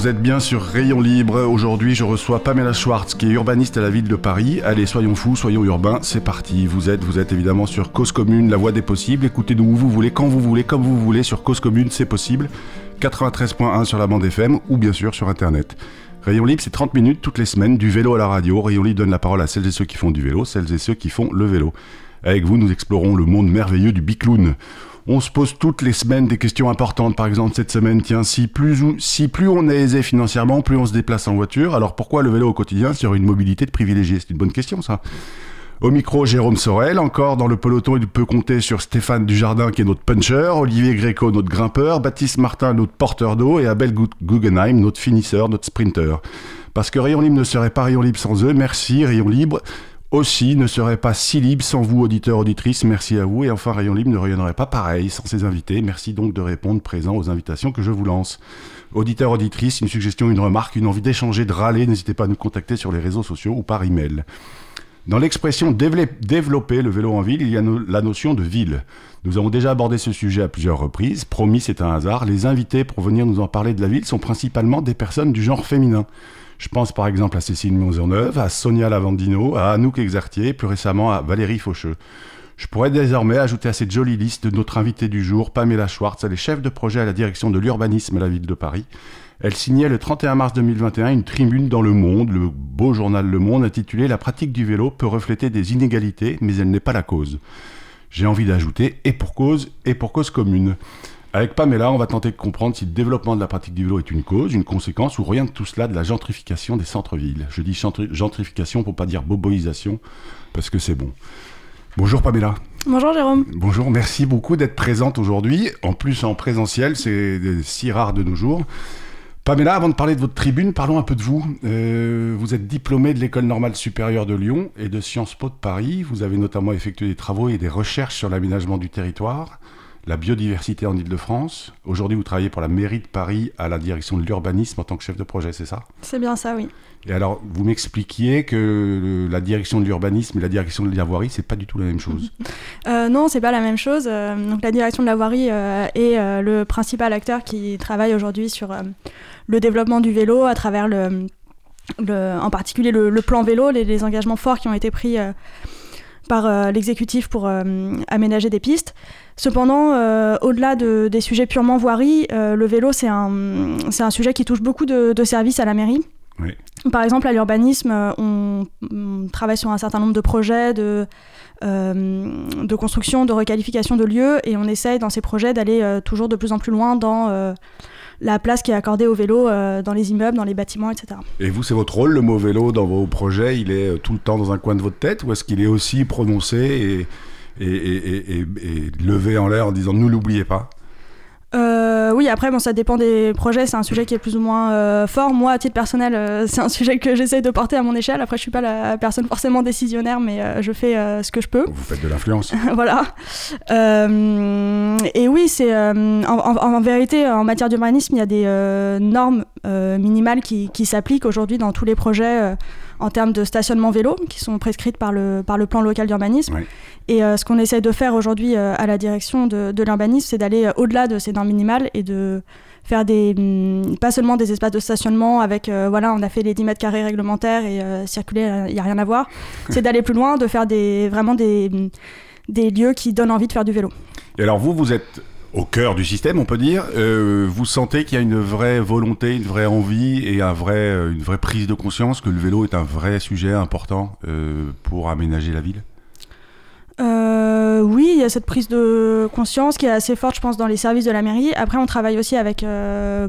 vous êtes bien sur Rayon Libre. Aujourd'hui, je reçois Pamela Schwartz, qui est urbaniste à la ville de Paris. Allez, soyons fous, soyons urbains, c'est parti. Vous êtes, vous êtes évidemment sur Cause Commune, la voix des possibles. Écoutez-nous où vous voulez, quand vous voulez, comme vous voulez, sur Cause Commune, c'est possible. 93.1 sur la bande FM ou bien sûr sur Internet. Rayon Libre, c'est 30 minutes toutes les semaines, du vélo à la radio. Rayon Libre donne la parole à celles et ceux qui font du vélo, celles et ceux qui font le vélo. Avec vous, nous explorons le monde merveilleux du bicloun. On se pose toutes les semaines des questions importantes. Par exemple, cette semaine, tiens, si plus, si plus on est aisé financièrement, plus on se déplace en voiture, alors pourquoi le vélo au quotidien sur une mobilité de privilégié? C'est une bonne question, ça. Au micro, Jérôme Sorel, encore dans le peloton, il peut compter sur Stéphane Dujardin qui est notre puncher, Olivier Gréco notre grimpeur, Baptiste Martin notre porteur d'eau et Abel Guggenheim notre finisseur, notre sprinter. Parce que Rayon Libre ne serait pas Rayon Libre sans eux, merci Rayon Libre aussi ne serait pas si libre sans vous, auditeurs, auditrices. Merci à vous. Et enfin, Rayon Libre ne rayonnerait pas pareil sans ses invités. Merci donc de répondre présent aux invitations que je vous lance. Auditeurs, auditrices, une suggestion, une remarque, une envie d'échanger, de râler, n'hésitez pas à nous contacter sur les réseaux sociaux ou par email. Dans l'expression développer le vélo en ville, il y a la notion de ville. Nous avons déjà abordé ce sujet à plusieurs reprises. Promis, c'est un hasard. Les invités pour venir nous en parler de la ville sont principalement des personnes du genre féminin. Je pense par exemple à Cécile Maisonneuve, à Sonia Lavandino, à Anouk Exartier, plus récemment à Valérie Faucheux. Je pourrais désormais ajouter à cette jolie liste notre invitée du jour, Pamela Schwartz. Elle est chef de projet à la direction de l'urbanisme à la ville de Paris. Elle signait le 31 mars 2021 une tribune dans Le Monde, le beau journal Le Monde, intitulée La pratique du vélo peut refléter des inégalités, mais elle n'est pas la cause. J'ai envie d'ajouter et pour cause et pour cause commune. Avec Pamela, on va tenter de comprendre si le développement de la pratique du vélo est une cause, une conséquence ou rien de tout cela de la gentrification des centres-villes. Je dis gentrification pour pas dire boboisation, parce que c'est bon. Bonjour Pamela. Bonjour Jérôme. Bonjour, merci beaucoup d'être présente aujourd'hui. En plus en présentiel, c'est si rare de nos jours. Pamela, avant de parler de votre tribune, parlons un peu de vous. Euh, vous êtes diplômée de l'École normale supérieure de Lyon et de Sciences Po de Paris. Vous avez notamment effectué des travaux et des recherches sur l'aménagement du territoire la biodiversité en Ile-de-France. Aujourd'hui, vous travaillez pour la mairie de Paris à la direction de l'urbanisme en tant que chef de projet, c'est ça? C'est bien ça, oui. Et alors, vous m'expliquiez que la direction de l'urbanisme et la direction de la voirie, c'est pas du tout la même chose. euh, non, c'est pas la même chose. Euh, donc, la direction de la voirie euh, est euh, le principal acteur qui travaille aujourd'hui sur le développement du vélo à travers le, en particulier le, plan vélo, les, les, engagements forts qui ont été pris par l'exécutif pour aménager des pistes. Cependant, euh, au-delà de, des sujets purement voirie, euh, le vélo, c'est un, un sujet qui touche beaucoup de, services à la mairie. Par exemple, à l'urbanisme, euh, on, travaille sur un certain nombre de projets de, de construction, de requalification de lieux, et on essaye dans ces projets d'aller toujours de plus en plus loin dans la place qui est accordée au vélo dans les immeubles, dans les bâtiments, etc. Et vous, c'est votre rôle, le mot vélo, dans vos projets Il est tout le temps dans un coin de votre tête, ou est-ce qu'il est aussi prononcé et lever en l'air en disant ne l'oubliez pas? Euh, oui, après, bon, ça dépend des projets. C'est un sujet qui est plus ou moins euh, fort. Moi, à titre personnel, euh, c'est un sujet que j'essaye de porter à mon échelle. Après, je suis pas la personne forcément décisionnaire, mais je fais ce que je peux. Vous faites de l'influence. voilà. et oui, c'est en, vérité, en matière d'urbanisme, il y a des normes minimales qui, qui s'appliquent aujourd'hui dans tous les projets en termes de stationnement vélo qui sont prescrites par le, par le plan local d'urbanisme. Et euh, ce qu'on essaie de faire aujourd'hui euh, à la direction de, de l'urbanisme, c'est d'aller euh, au-delà de ces normes minimales et de faire des, mm, pas seulement des espaces de stationnement avec, voilà, on a fait les 10 mètres carrés réglementaires et circuler, il n'y a rien à voir. c'est d'aller plus loin, de faire des, vraiment des, mm, des lieux qui donnent envie de faire du vélo. Et alors vous, vous êtes au cœur du système, on peut dire. Euh, vous sentez qu'il y a une vraie volonté, une vraie envie et un vrai, euh, une vraie prise de conscience que le vélo est un vrai sujet important euh, pour aménager la ville? Oui, il y a cette prise de conscience qui est assez forte, je pense, dans les services de la mairie. Après, on travaille aussi avec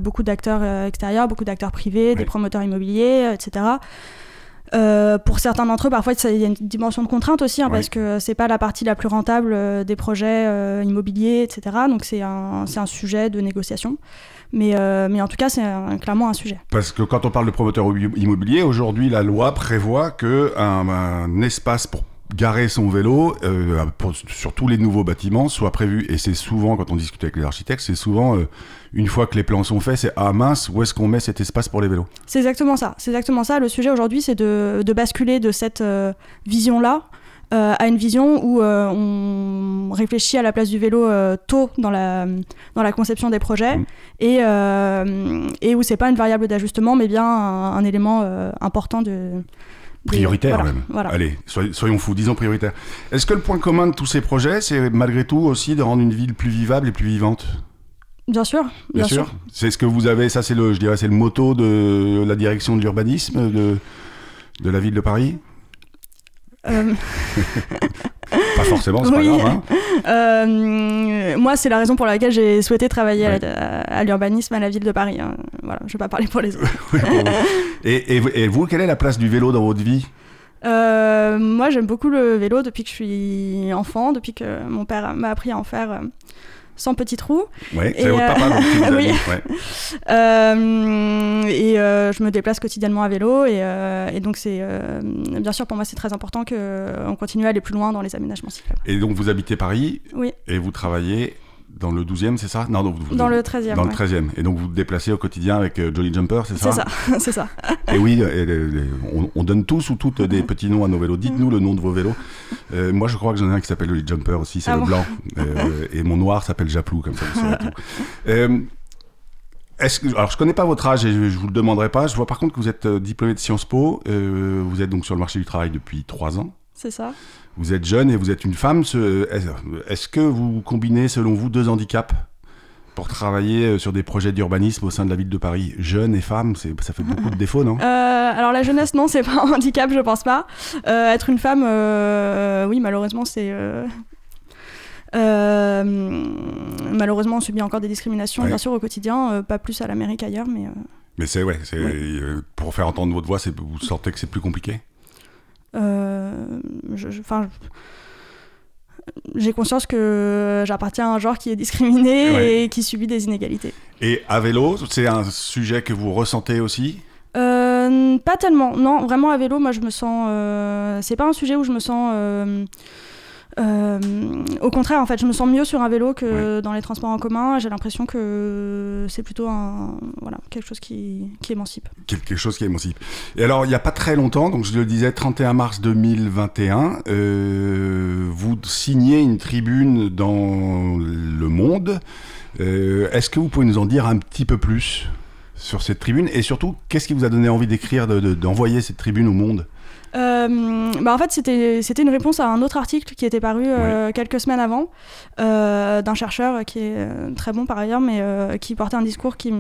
beaucoup d'acteurs extérieurs, beaucoup d'acteurs privés, des promoteurs immobiliers, etc. Euh, pour certains d'entre eux, parfois, il y a une dimension de contrainte aussi, hein, parce que c'est pas la partie la plus rentable euh, des projets euh, immobiliers, etc. Donc c'est un, un, sujet de négociation. Mais, mais en tout cas, c'est clairement un sujet. Parce que quand on parle de promoteur immobilier, aujourd'hui, la loi prévoit qu'un un espace pour garer son vélo euh, sur tous les nouveaux bâtiments soit prévu. Et c'est souvent, quand on discute avec les architectes, c'est souvent, euh, une fois que les plans sont faits, c'est ah mince, où est-ce qu'on met cet espace pour les vélos? C'est exactement ça. C'est exactement ça. Le sujet aujourd'hui, c'est de, de, basculer de cette euh, vision-là a une vision où on réfléchit à la place du vélo tôt dans la, dans la conception des projets Mm. et, et où c'est pas une variable d'ajustement, mais bien un, un élément important de. Prioritaire voilà, même. voilà. Allez, soy- soyons fous, disons prioritaire. Est-ce que le point commun de tous ces projets, c'est malgré tout aussi de rendre une ville plus vivable et plus vivante? Bien sûr, bien, sûr. C'est ce que vous avez, ça c'est le, je dirais, c'est le motto de la direction de l'urbanisme de, de la ville de Paris? Euh, Pas forcément, c'est Oui. pas grave. Hein Euh, moi, c'est la raison pour laquelle j'ai souhaité travailler à Ouais. la- à, l'urbanisme à la ville de Paris. hein. Voilà, je vais pas parler pour les autres. Oui, pour vous. et, et vous- et vous, quelle est la place du vélo dans votre vie? Euh, moi, j'aime beaucoup le vélo depuis que je suis enfant, depuis que mon père m'a appris à en faire euh, sans petit trou. Ouais, Et, c'est votre euh, papa donc, oui. ouais. Euh, et euh, je me déplace quotidiennement à vélo. Et, et donc, c'est bien sûr, pour moi, c'est très important qu'on continue à aller plus loin dans les aménagements cyclables. Et donc vous habitez Paris Oui, et vous travaillez dans le 12e, c'est ça Non, donc vous- dans le 13e. dans le ouais. 13e. Et donc vous vous déplacez au quotidien avec euh, Jolly Jumper, c'est ça C'est ça, c'est ça. Et oui, et les- les- on, on donne tous ou toutes des petits noms à nos vélos. Dites-nous le nom de vos vélos. Euh, moi, je crois que j'en ai un qui s'appelle Jolly Jumper aussi, c'est Ah le bon blanc. Euh, et mon noir s'appelle Japlou, comme ça vous saurez tout. Euh, que, alors, je connais pas votre âge et je, je vous le demanderai pas. Je vois par contre que vous êtes euh, diplômé de Sciences Po. Euh, vous êtes donc sur le marché du travail depuis trois ans. C'est ça. Vous êtes jeune et vous êtes une femme. Ce- Est-ce que vous combinez, selon vous, deux handicaps pour travailler euh, sur des projets d'urbanisme au sein de la ville de Paris? Jeune et femme, ça fait beaucoup de défauts, non? Euh, alors la jeunesse, non, c'est pas un handicap, je pense pas. Euh, être une femme, euh, oui, malheureusement, c'est. malheureusement, on subit encore des discriminations, Ouais. bien sûr, au quotidien, pas plus à la mairie qu'ailleurs, mais Mais c'est ouais, Ouais. pour faire entendre votre voix, vous sentez que c'est plus compliqué? Euh, je- je- 'fin, j'ai conscience que j'appartiens à un genre qui est discriminé Ouais. et qui subit des inégalités. Et à vélo, c'est un sujet que vous ressentez aussi? Euh, pas tellement, non, vraiment à vélo, moi je me sens. euh, c'est pas un sujet où je me sens. euh, au contraire, en fait, je me sens mieux sur un vélo que dans les transports en commun. J'ai l'impression que c'est plutôt un, voilà, quelque chose qui, qui émancipe. quelque chose qui émancipe. Et alors, il n'y a pas très longtemps, donc je le disais, 31 mars 2021, euh, vous signez une tribune dans Le Monde. Euh, Est-ce que vous pouvez nous en dire un petit peu plus sur cette tribune? Et surtout, qu'est-ce qui vous a donné envie d'écrire, de- de- d'envoyer cette tribune au monde? Euh, bah en fait, c'était une réponse à un autre article qui était paru euh, quelques semaines avant euh, d'un chercheur qui est très bon par ailleurs, mais qui portait un discours qui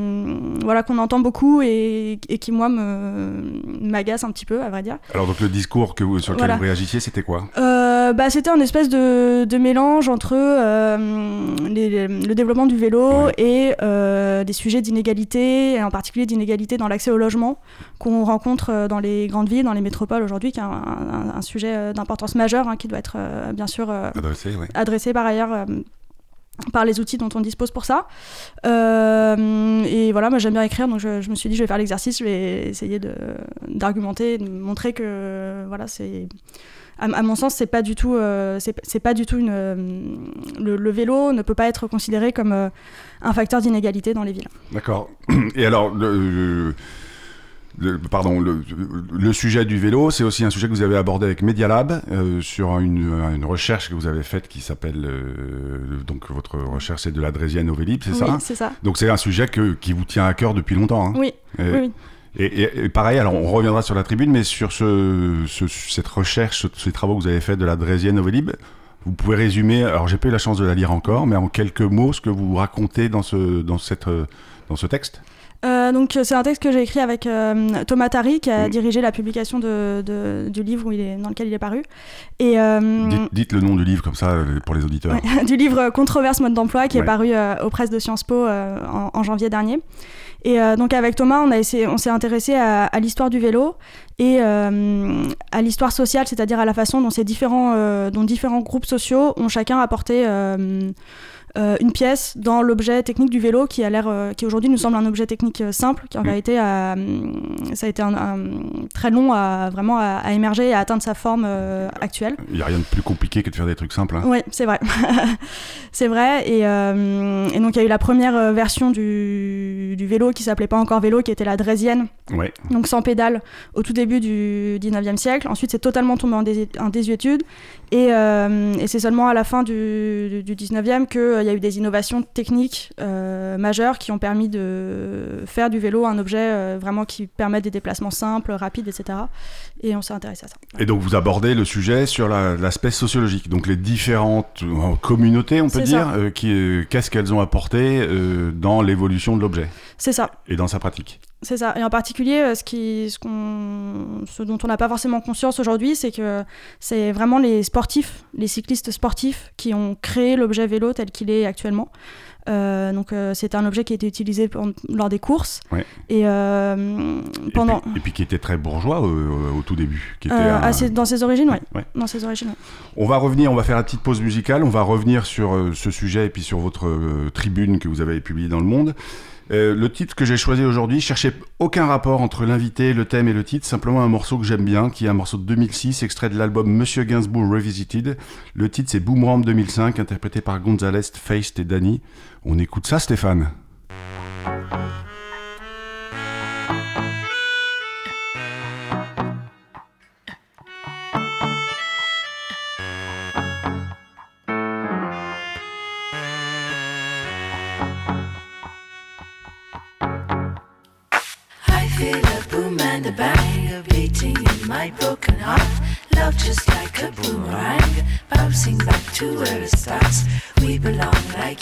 voilà qu'on entend beaucoup et, et qui moi m'agace un petit peu à vrai dire. Alors, donc le discours que vous- sur lequel Voilà. vous réagissiez, c'était quoi? Bah, c'était un espèce de, de mélange entre les- le développement du vélo Ouais. et des sujets d'inégalité, et en particulier d'inégalité dans l'accès au logement qu'on rencontre dans les grandes villes, dans les métropoles aujourd'hui, qui est un, un- un sujet euh, d'importance majeure hein, qui doit être euh, bien sûr euh, Adressé, ouais. adressé par ailleurs par les outils dont on dispose pour ça. Euh, et voilà, moi j'aime bien écrire, donc je, je me suis dit je vais faire l'exercice, je vais essayer de- d'argumenter, de, montrer que voilà, c'est à, à mon sens c'est pas du tout, euh, c'est pas du tout une le, le vélo ne peut pas être considéré comme euh, un facteur d'inégalité dans les villes. D'accord. Et alors, le, le- le- pardon, le, le sujet du vélo, c'est aussi un sujet que vous avez abordé avec Media Lab euh, sur une, une recherche que vous avez faite qui s'appelle euh, donc votre recherche c'est de la Drésienne au Vélib, c'est oui, ça c'est ça. Donc c'est un sujet que, qui vous tient à cœur depuis longtemps. hein Oui, Et, oui, oui. et- et- et pareil, alors on reviendra sur la tribune, mais sur ce, ce- cette recherche, ce- ces travaux que vous avez faits de la Drésienne au Vélib, vous pouvez résumer, alors j'ai pas eu la chance de la lire encore, mais en quelques mots, ce que vous racontez dans ce, dans cette, euh, dans ce texte Euh, donc euh, c'est un texte que j'ai écrit avec euh, Thomas Tari qui a dirigé la publication de, de- du livre où il est, dans lequel il est paru. Et euh, dites, dites le nom du livre comme ça pour les auditeurs. Ouais, du livre Controverse mode d'emploi qui Ouais. est paru euh, aux presses de Sciences Po euh, en, en janvier dernier. Et euh, donc avec Thomas, on, a essayé, on s'est intéressé à, à l'histoire du vélo et euh, à l'histoire sociale, c'est-à-dire à la façon dont ces différents, euh, dont différents groupes sociaux ont chacun apporté une pièce dans l'objet technique du vélo qui a l'air, euh, qui aujourd'hui nous semble un objet technique euh, simple, qui en Mm. vérité a, ça a été un, un- très long à vraiment à, à émerger et à atteindre sa forme euh, actuelle. Il n'y a rien de plus compliqué que de faire des trucs simples. hein. Oui, c'est vrai. c'est vrai. Et, euh, et donc, il y a eu la première euh, version du, du vélo qui s'appelait pas encore vélo, qui était la Drésienne, Ouais. donc sans pédale, au tout début du 19e siècle. Ensuite, c'est totalement tombé en, désuétude. Et, et c'est seulement à la fin du, du 19e qu'il y a eu des innovations techniques majeures qui ont permis de faire du vélo un objet vraiment qui permet des déplacements simples, rapides, etc. Et on s'est intéressé à ça. Et donc, vous abordez le sujet sur l'aspect sociologique. Donc, les différentes communautés, on peut dire, qu'est-ce qu'elles ont apporté dans l'évolution de l'objet. C'est ça. Et dans sa pratique. C'est ça. Et en particulier, euh, ce, qui, ce, qu'on, ce dont on n'a pas forcément conscience aujourd'hui, c'est que c'est vraiment les sportifs, les cyclistes sportifs, qui ont créé l'objet vélo tel qu'il est actuellement. Euh, donc euh, c'est un objet qui a été utilisé lors des courses. Et, pendant et puis, qui était très bourgeois au tout début qui était dans ses origines oui dans ses origines on va revenir on va faire la petite pause musicale. On va revenir sur ce sujet et puis sur votre tribune que vous avez publiée dans le Monde euh, le titre que j'ai choisi aujourd'hui, cherchait aucun rapport entre l'invité, le thème et le titre, simplement un morceau que j'aime bien, qui est un morceau de 2006, extrait de l'album Monsieur Gainsbourg Revisited. Le titre c'est Boomerang 2005, interprété par Gonzalez, Feist et Danny. On écoute ça Stéphane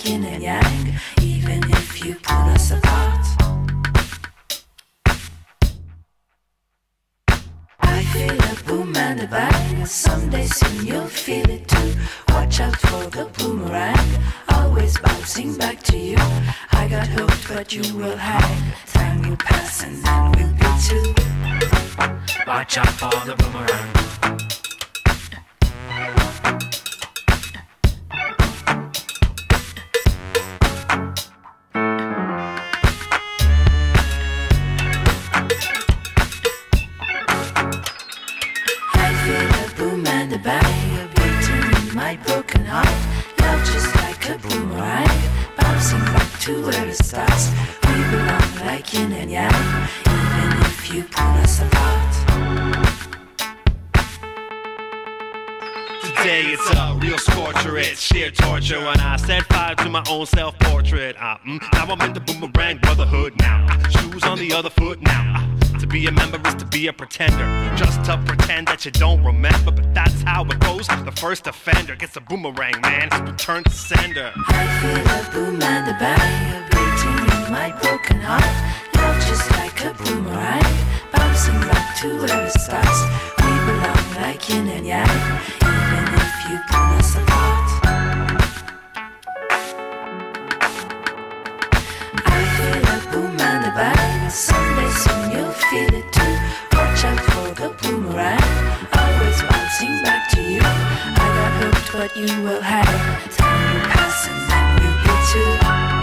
yin and yang, even if you pull us apart. I feel a boom and a bang. Someday soon you'll feel it too. Watch out for the boomerang, always bouncing back to you. I got hooked, but you will hang. Time will pass and then we'll be two. Watch out for the boomerang. Own self portrait, uh, mm, now I'm in the boomerang brotherhood now. Uh, shoes on the other foot now. Uh, to be a member is to be a pretender. Just to pretend that you don't remember, but that's how it goes. The first offender gets a boomerang, man. Return to sender. I feel a boom and a bang, beating in my broken heart. Love just like a boomerang, bouncing back to where it starts. We belong like yin and yang even if you pull us apart. Bang. Soon you'll feel it too. Watch out for the boomerang, always bouncing back to you. I got hooked, but you will have time will pass and then we'll be two.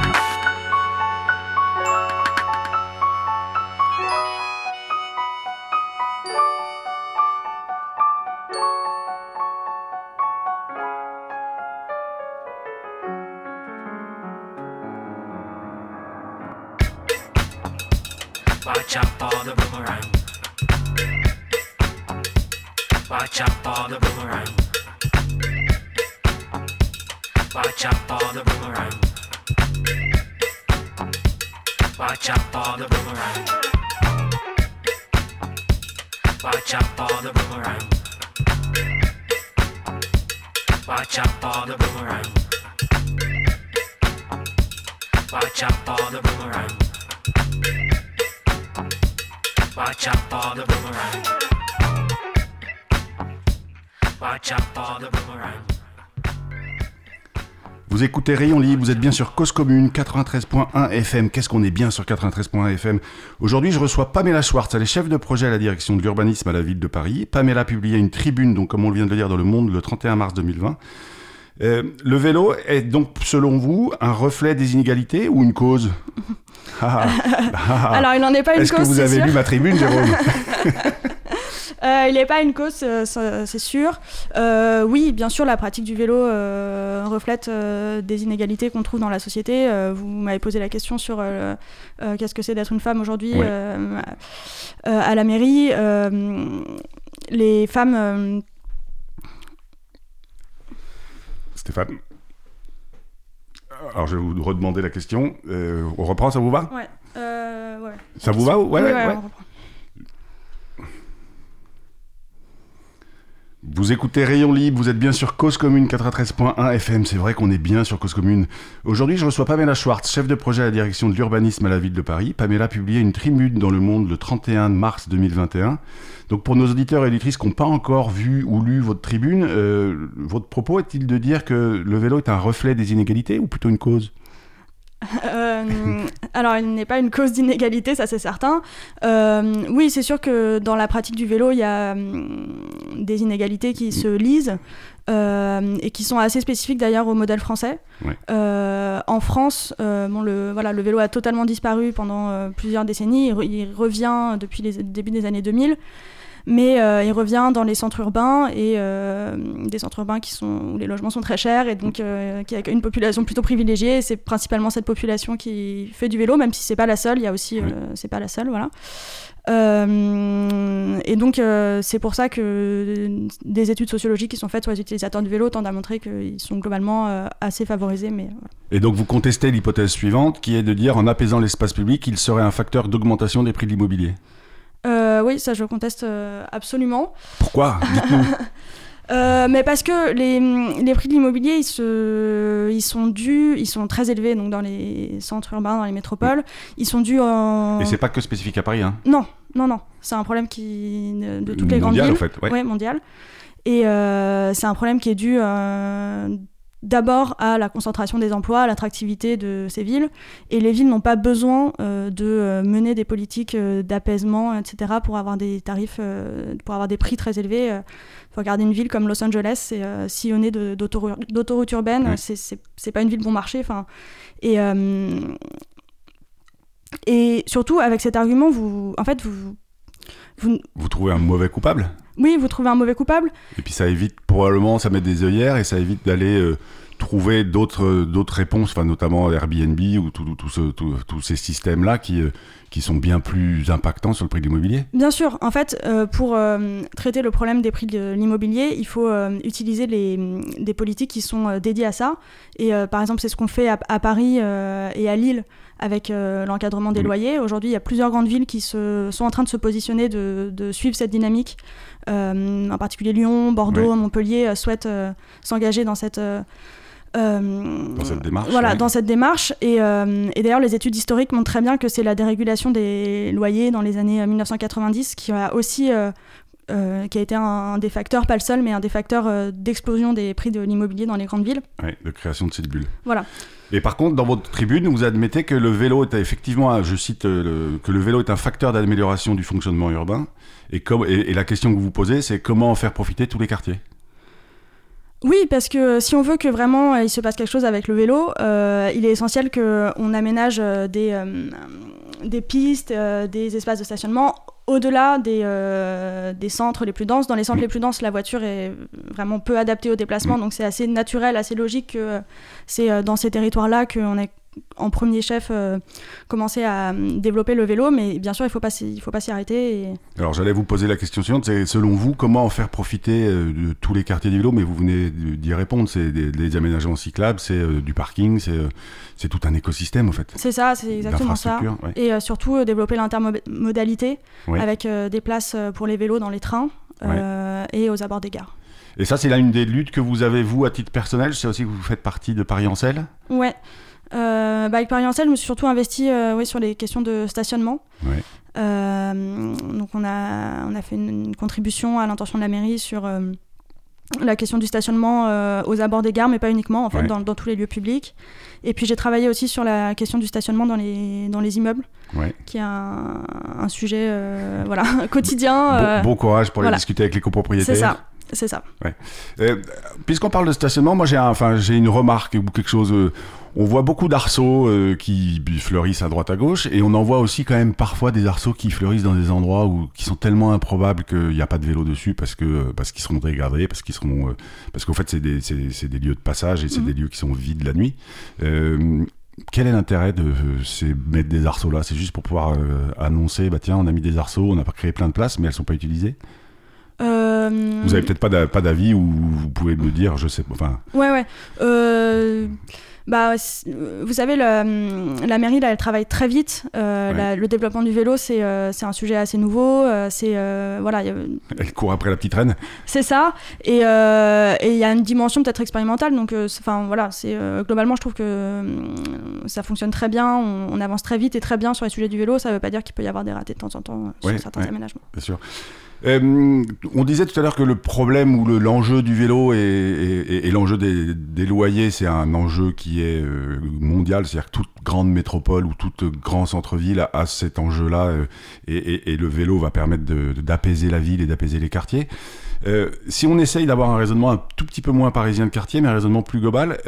Watch out for the boomerang. Watch out for the boomerang. Watch out for the boomerang. Watch out for the boomerang. Watch out for the boomerang. Watch out for the boomerang. Watch out for the boomerang. Vous écoutez Rayon Libre, vous êtes bien sur Cause Commune 93.1 FM. Qu'est-ce qu'on est bien sur 93.1 FM Aujourd'hui, je reçois Pamela Schwartz, elle est chef de projet à la direction de l'urbanisme à la ville de Paris. Pamela a une tribune, donc comme on vient de le dire dans Le Monde, le 31 mars 2020. Euh, le vélo est donc, selon vous, un reflet des inégalités ou une cause Alors, il n'en est pas une cause. Est-ce que vous avez lu ma tribune, Jérôme Euh, il n'est pas une cause, euh, c'est sûr. Euh, oui, bien sûr, la pratique du vélo euh, reflète des inégalités qu'on trouve dans la société. Vous m'avez posé la question sur qu'est-ce que c'est d'être une femme aujourd'hui à la mairie. Les femmes. euh, Stéphane Alors, je vais vous redemander la question. Euh, on reprend, ça vous va? Ouais, euh, ouais. Ça vous va? Ouais, ouais, ouais, ouais. on reprend. Vous écoutez Rayon Libre, vous êtes bien sur Cause Commune 93.1 FM, c'est vrai qu'on est bien sur Cause Commune. Aujourd'hui, je reçois Pamela Schwartz, chef de projet à la direction de l'urbanisme à la ville de Paris. Pamela a publié une tribune dans Le Monde le 31 mars 2021. Donc pour nos auditeurs et auditrices qui n'ont pas encore vu ou lu votre tribune, euh, votre propos est-il de dire que le vélo est un reflet des inégalités ou plutôt une cause? Euh, alors, il n'est pas une cause d'inégalité, ça c'est certain. Euh, oui, c'est sûr que dans la pratique du vélo, il y a hum, des inégalités qui se lisent euh, et qui sont assez spécifiques d'ailleurs au modèle français. Ouais. En France, bon, le, voilà, le vélo a totalement disparu pendant plusieurs décennies. Il, re- il revient depuis les débuts des années 2000. Mais euh, il revient dans les centres urbains et euh, des centres urbains qui sont, où les logements sont très chers et donc euh, qui accueillent une population plutôt privilégiée. C'est principalement cette population qui fait du vélo, même si c'est pas la seule. Il y a aussi, Oui. c'est pas la seule, voilà. Et donc c'est pour ça que des études sociologiques qui sont faites sur les utilisateurs du vélo tendent à montrer qu'ils sont globalement assez favorisés. Mais voilà. Et donc vous contestez l'hypothèse suivante, qui est de dire en apaisant l'espace public, il serait un facteur d'augmentation des prix de l'immobilier. Euh, oui, ça je conteste euh, absolument. Pourquoi? Euh, mais parce que les, les prix de l'immobilier, ils, se, ils sont dus, ils sont très élevés donc dans les centres urbains, dans les métropoles. Ils sont dus en... Et c'est pas que spécifique à Paris, hein? Non, non, non. C'est un problème qui de, toutes les grandes Mondial, villes. en fait, ouais. Ouais, mondial. Et c'est un problème qui est dû d'abord à la concentration des emplois, à l'attractivité de ces villes. Et les villes n'ont pas besoin euh, de euh, mener des politiques euh, d'apaisement, etc., pour avoir des tarifs, euh, pour avoir des prix très élevés. Il faut regarder une ville comme Los Angeles, c'est sillonné d'autoroutes urbaines. Ouais. C'est- pas une ville bon marché. Enfin, et et surtout avec cet argument, vous, en fait, vous, vous, Vous trouvez un mauvais coupable? Oui, vous trouvez un mauvais coupable. Et puis ça évite probablement, ça met des œillères et ça évite d'aller euh, trouver d'autres euh, d'autres réponses, enfin notamment Airbnb ou tout- tout ce- tout- tous ces systèmes-là qui, euh, qui sont bien plus impactants sur le prix de l'immobilier. Bien sûr, en fait, euh, pour euh, traiter le problème des prix de l'immobilier, il faut euh, utiliser les, des politiques qui sont dédiées à ça. Et par exemple, c'est ce qu'on fait à, à Paris et à Lille avec euh, l'encadrement des loyers. Aujourd'hui, il y a plusieurs grandes villes qui se, sont en train de se positionner, de, de suivre cette dynamique. Euh, en particulier Lyon, Bordeaux, Ouais. Montpellier euh, souhaitent s'engager dans cette... euh, Dans cette démarche, Voilà, dans cette démarche. Et, euh, et d'ailleurs, les études historiques montrent très bien que c'est la dérégulation des loyers dans les années euh, 1990 qui a aussi euh, euh, qui a été un, des facteurs, pas le seul, mais un des facteurs euh, d'explosion des prix de l'immobilier dans les grandes villes. Ouais, de création de cette bulle. Voilà. Et par contre, dans votre tribune, vous admettez que le vélo est effectivement, un- je cite, euh, le- que le vélo est un facteur d'amélioration du fonctionnement urbain. Et, comme, et, et la question que vous vous posez, c'est comment en faire profiter tous les quartiers? Oui, parce que si on veut que vraiment il se passe quelque chose avec le vélo, euh, il est essentiel qu'on aménage des, des pistes, des espaces de stationnement au-delà des, euh, des centres les plus denses. Dans les centres les plus denses, la voiture est vraiment peu adaptée au déplacement, donc c'est assez naturel, assez logique que c'est euh, dans ces territoires-là qu'on a en premier chef euh, commencé à euh, développer le vélo, mais bien sûr il ne faut pas s'y arrêter. Et... Alors j'allais vous poser la question suivante, c'est selon vous, comment en faire profiter euh, de tous les quartiers du vélo Mais vous venez d'y répondre, c'est des, des aménagements cyclables, c'est euh, du parking, c'est tout un écosystème en fait. C'est ça, c'est exactement ça. Ouais. Et surtout développer l'intermodalité Ouais. avec des places pour les vélos dans les trains et aux abords des gares. Et ça, c'est là une des luttes que vous avez, vous, à titre personnel. Je sais aussi que vous faites partie de Paris en selle. Ouais. Euh, bah, avec Paris Ancel, je me suis surtout investi euh, ouais, sur les questions de stationnement. Ouais. Euh, donc on a, on a fait une, une contribution à l'intention de la mairie sur la question du stationnement euh, aux abords des gares, mais pas uniquement, en fait, Ouais. dans, dans tous les lieux publics. Et puis j'ai travaillé aussi sur la question du stationnement dans les, dans les immeubles, Ouais. qui est un, un sujet euh, voilà, quotidien. Bon, euh, bon courage pour voilà. les discuter avec les copropriétaires. C'est ça. C'est ça. Puisqu'on parle de stationnement, moi j'ai un- enfin, une remarque ou quelque chose. Euh, on voit beaucoup d'arceaux euh, qui fleurissent à droite à gauche et on en voit aussi quand même parfois des arceaux qui fleurissent dans des endroits où, qui sont tellement improbables qu'il n'y a pas de vélo dessus parce que parce qu'ils seront dégradés, parce qu'ils seront euh, parce qu'en fait c'est des, des lieux de passage et c'est Mhm. des lieux qui sont vides la nuit. Euh, quel est l'intérêt de euh, ces, mettre des arceaux là? C'est juste pour pouvoir euh, annoncer, bah tiens, on a mis des arceaux, on n'a pas créé plein de places, mais elles sont pas utilisées? Euh, Vous avez peut-être pas d'a- pas d'avis ou vous pouvez me dire, je sais, pas, enfin, Ouais, ouais. Euh, bah, vous savez, la, la mairie, là, elle travaille très vite. Euh, Ouais. la- le développement du vélo, c'est euh, un sujet assez nouveau. euh, c'est voilà, il y a- elle court après la petite reine. c'est ça. Et il y a une dimension peut-être expérimentale. Donc, enfin voilà, c'est globalement, je trouve que euh, ça fonctionne très bien. On, on avance très vite et très bien sur les sujets du vélo. Ça veut pas dire qu'il peut y avoir des ratés de temps en temps Ouais, sur certains ouais. aménagements. Bien sûr. Euh, on disait tout à l'heure que le problème ou le- l'enjeu du vélo et, l'enjeu des, loyers, c'est un enjeu qui est euh, mondial. C'est-à-dire que toute grande métropole ou tout grand centre-ville a, cet enjeu-là euh, et, le vélo va permettre d'apaiser la ville et d'apaiser les quartiers. Si on essaye d'avoir un raisonnement un tout petit peu moins parisien de quartier, mais un raisonnement plus global,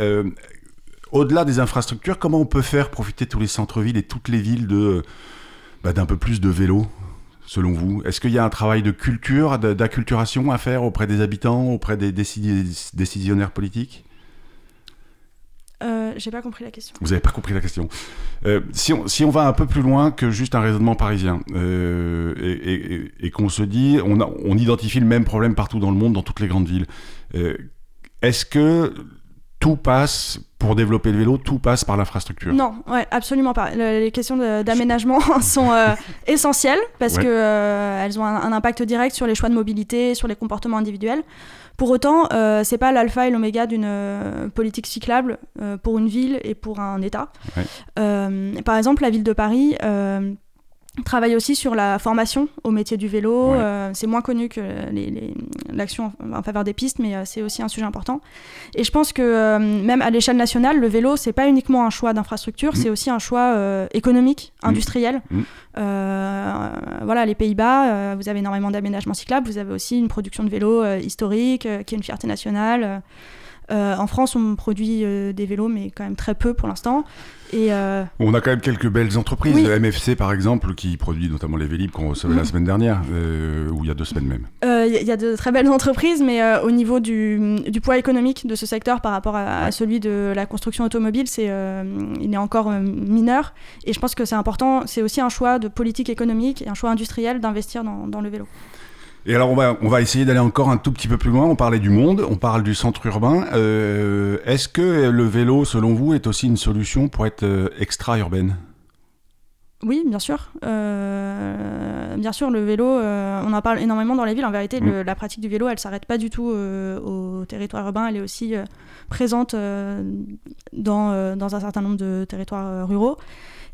au-delà des infrastructures, comment on peut faire profiter tous les centres-villes et toutes les villes de bah, d'un peu plus de vélo selon vous Est-ce qu'il y a un travail de culture, d'acculturation à faire auprès des habitants, auprès des décisionnaires politiques? Euh, J'ai pas compris la question. Vous n'avez pas compris la question. Euh, si, on, si on va un peu plus loin que juste un raisonnement parisien, euh, et, et- et- et qu'on se dit, on, a- on identifie le même problème partout dans le monde, dans toutes les grandes villes, euh, est-ce que tout passe, pour développer le vélo, tout passe par l'infrastructure Non, ouais, absolument pas. Le- les questions d'aménagement sont euh, essentielles parce Ouais. que euh, elles ont un, un impact direct sur les choix de mobilité, sur les comportements individuels. Pour autant, euh, c'est pas l'alpha et l'oméga d'une euh, politique cyclable pour une ville et pour un État. Ouais. Par exemple, la ville de Paris. Travaille aussi sur la formation au métier du vélo. Ouais. Euh, c'est moins connu que les- les- l'action en faveur des pistes, mais euh, c'est aussi un sujet important. Et je pense que euh, même à l'échelle nationale, le vélo, c'est pas uniquement un choix d'infrastructure, Mm. c'est aussi un choix économique, Mm. industriel. Mm. Voilà, les Pays-Bas, vous avez énormément d'aménagements cyclables, vous avez aussi une production de vélos historique, qui est une fierté nationale. Euh, en France, on produit euh, des vélos, mais quand même très peu pour l'instant. Et euh, On a quand même quelques belles entreprises, Oui. MFC par exemple, qui produit notamment les Vélib qu'on recevait la Mhm. semaine dernière, euh, ou il y a deux semaines même. Euh, Il y, a de très belles entreprises, mais euh, au niveau du, du poids économique de ce secteur par rapport à, celui de la construction automobile, c'est, euh, il est encore euh, mineur. Et je pense que c'est important, c'est aussi un choix de politique économique et un choix industriel d'investir dans, dans le vélo. Et alors on va, on va essayer d'aller encore un tout petit peu plus loin. On parlait du monde, on parle du centre urbain. Euh, Est-ce que le vélo, selon vous, est aussi une solution pour être euh, extra-urbaine? Oui, bien sûr. Euh, bien sûr, le vélo, euh, on en parle énormément dans les villes. En vérité, le- la pratique du vélo, elle s'arrête pas du tout euh, au territoire urbain. Elle est aussi présente dans, dans un certain nombre de territoires ruraux.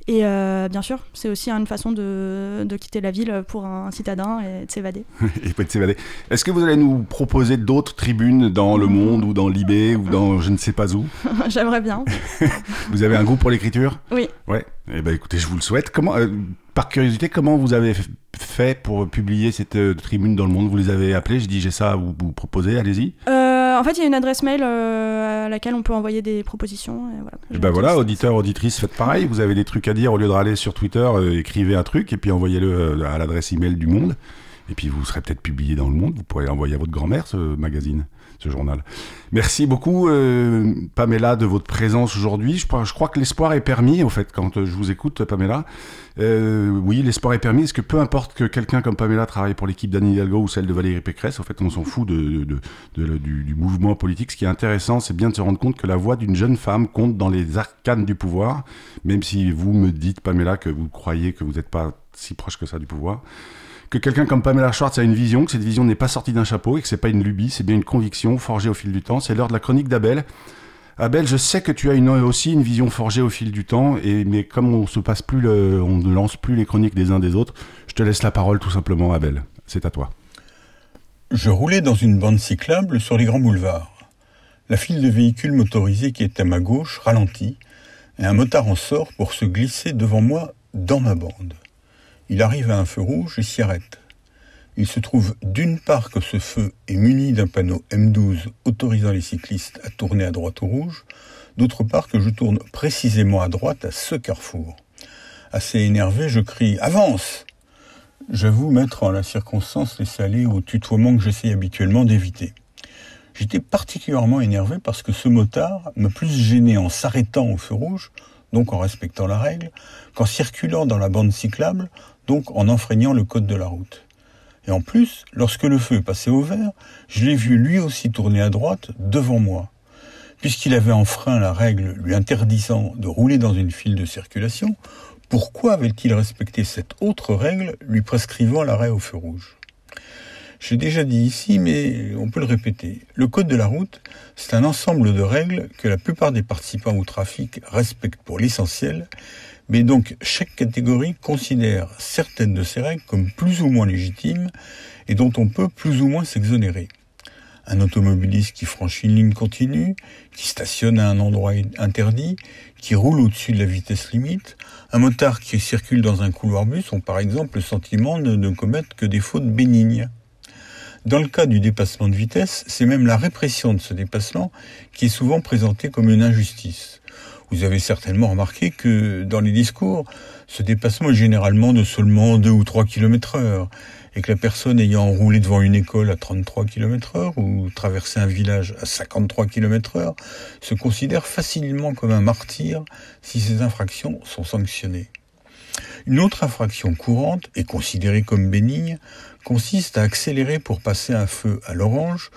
Et euh, bien sûr, c'est aussi une façon de, de quitter la ville pour un citadin et de s'évader. Et peut-être s'évader. Est-ce que vous allez nous proposer d'autres tribunes dans Le Monde ou dans Libé ou dans je ne sais pas où J'aimerais bien. Vous avez un goût pour l'écriture? Oui. Ouais. Eh ben écoutez, je vous le souhaite. Comment, euh, par curiosité, comment vous avez fait pour publier cette euh, tribune dans Le Monde? Vous les avez appelés Je dis j'ai ça à vous, vous proposer, allez-y. Euh, en fait, il y a une adresse mail euh, à laquelle on peut envoyer des propositions. Et voilà, Et ben voilà, auditeurs, auditrices, faites pareil. Vous avez des trucs à dire au lieu de râler sur Twitter, euh, écrivez un truc et puis envoyez-le à l'adresse email du Monde. Et puis vous serez peut-être publié dans le Monde. Vous pourrez l'envoyer à votre grand-mère ce magazine, journal. Merci beaucoup, euh, Pamela, de votre présence aujourd'hui. Je, crois- que l'espoir est permis, au fait, quand euh, je vous écoute, Pamela. Euh, oui, l'espoir est permis. Est-ce que peu importe que quelqu'un comme Pamela travaille pour l'équipe d'Anne Hidalgo ou celle de Valérie Pécresse, en fait, on s'en fout de, du mouvement politique. Ce qui est intéressant, c'est bien de se rendre compte que la voix d'une jeune femme compte dans les arcanes du pouvoir, même si vous me dites, Pamela, que vous croyez que vous n'êtes pas si proche que ça du pouvoir. Que quelqu'un comme Pamela Schwartz a une vision, que cette vision n'est pas sortie d'un chapeau et que c'est pas une lubie, c'est bien une conviction forgée au fil du temps. C'est l'heure de la chronique d'Abel. Abel, je sais que tu as aussi une vision forgée au fil du temps, et, mais comme on se passe plus, le- on ne lance plus les chroniques des uns des autres, je te laisse la parole tout simplement, Abel. C'est à toi. Je roulais dans une bande cyclable sur les grands boulevards. La file de véhicules motorisés qui est à ma gauche ralentit, et un motard en sort pour se glisser devant moi dans ma bande. Il arrive à un feu rouge et s'y arrête. Il se trouve d'une part que ce feu est muni d'un panneau M12 autorisant les cyclistes à tourner à droite ou rouge, d'autre part que je tourne précisément à droite à ce carrefour. Assez énervé, je crie Avance J'avoue mettre en la circonstance laissé aller au tutoiement que j'essaye habituellement d'éviter. J'étais particulièrement énervé parce que ce motard m'a plus gêné en s'arrêtant au feu rouge, donc en respectant la règle, qu'en circulant dans la bande cyclable, donc en enfreignant le code de la route. Et en plus, lorsque le feu est passé au vert, je l'ai vu lui aussi tourner à droite devant moi. Puisqu'il avait enfreint la règle lui interdisant de rouler dans une file de circulation, pourquoi avait-il respecté cette autre règle lui prescrivant l'arrêt au feu rouge? J'ai déjà dit ici, mais on peut le répéter. Le code de la route, c'est un ensemble de règles que la plupart des participants au trafic respectent pour l'essentiel, mais donc chaque catégorie considère certaines de ces règles comme plus ou moins légitimes et dont on peut plus ou moins s'exonérer. Un automobiliste qui franchit une ligne continue, qui stationne à un endroit interdit, qui roule au-dessus de la vitesse limite, un motard qui circule dans un couloir bus ont par exemple le sentiment de ne commettre que des fautes bénignes. Dans le cas du dépassement de vitesse, c'est même la répression de ce dépassement qui est souvent présentée comme une injustice. Vous avez certainement remarqué que dans les discours, ce dépassement est généralement de seulement 2 ou 3 km heure, et que la personne ayant roulé devant une école à 33 km heure ou traversé un village à 53 km heure se considère facilement comme un martyr si ces infractions sont sanctionnées. Une autre infraction courante et considérée comme bénigne consiste à accélérer pour passer un feu à l'orange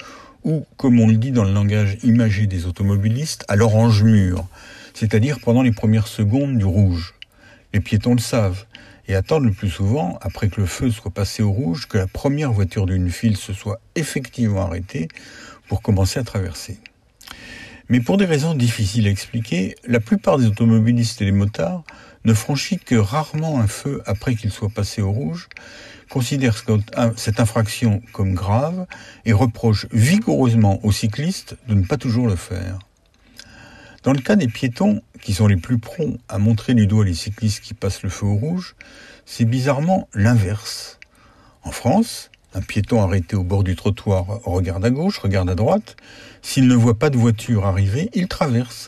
ou, comme on le dit dans le langage imagé des automobilistes, à l'orange mûr, c'est-à-dire pendant les premières secondes du rouge. Les piétons le savent et attendent le plus souvent, après que le feu soit passé au rouge, que la première voiture d'une file se soit effectivement arrêtée pour commencer à traverser. Mais pour des raisons difficiles à expliquer, la plupart des automobilistes et des motards ne franchissent que rarement un feu après qu'il soit passé au rouge, considèrent cette infraction comme grave et reprochent vigoureusement aux cyclistes de ne pas toujours le faire. Dans le cas des piétons, qui sont les plus prompts à montrer du doigt les cyclistes qui passent le feu au rouge, c'est bizarrement l'inverse. En France, un piéton arrêté au bord du trottoir regarde à gauche, regarde à droite. S'il ne voit pas de voiture arriver, il traverse,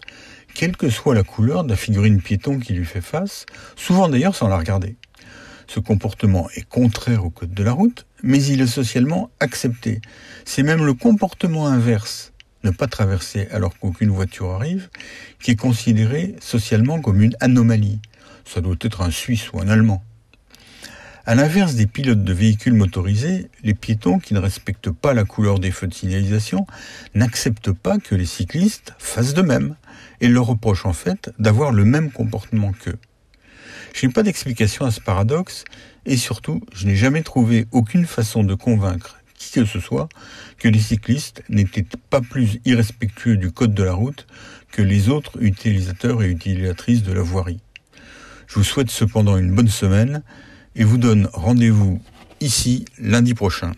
quelle que soit la couleur de la figurine piéton qui lui fait face, souvent d'ailleurs sans la regarder. Ce comportement est contraire au code de la route, mais il est socialement accepté. C'est même le comportement inverse, ne pas traverser alors qu'aucune voiture arrive, qui est considéré socialement comme une anomalie. Ça doit être un Suisse ou un Allemand. À l'inverse des pilotes de véhicules motorisés, les piétons qui ne respectent pas la couleur des feux de signalisation n'acceptent pas que les cyclistes fassent de même et leur reprochent en fait d'avoir le même comportement qu'eux. Je n'ai pas d'explication à ce paradoxe et surtout, je n'ai jamais trouvé aucune façon de convaincre qui que ce soit, que les cyclistes n'étaient pas plus irrespectueux du code de la route que les autres utilisateurs et utilisatrices de la voirie. Je vous souhaite cependant une bonne semaine et vous donne rendez-vous ici lundi prochain.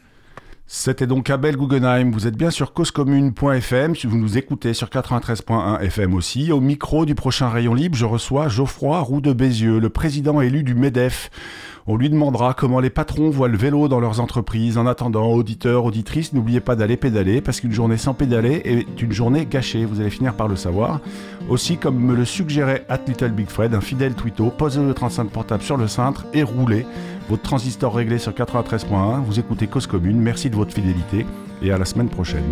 C'était donc Abel Guggenheim. Vous êtes bien sur causecommune.fm. Vous nous écoutez sur 93.1 FM aussi. Au micro du prochain Rayon Libre, je reçois Geoffroy Roux de Bézieux, le président élu du MEDEF. On lui demandera comment les patrons voient le vélo dans leurs entreprises. En attendant, auditeurs, auditrices, n'oubliez pas d'aller pédaler parce qu'une journée sans pédaler est une journée gâchée. Vous allez finir par le savoir. Aussi, comme me le suggérait At Little Big Fred, un fidèle twitto, posez le 35 portable sur le cintre et roulez. Votre transistor réglé sur 93.1. Vous écoutez Cause Commune. Merci de votre fidélité et à la semaine prochaine.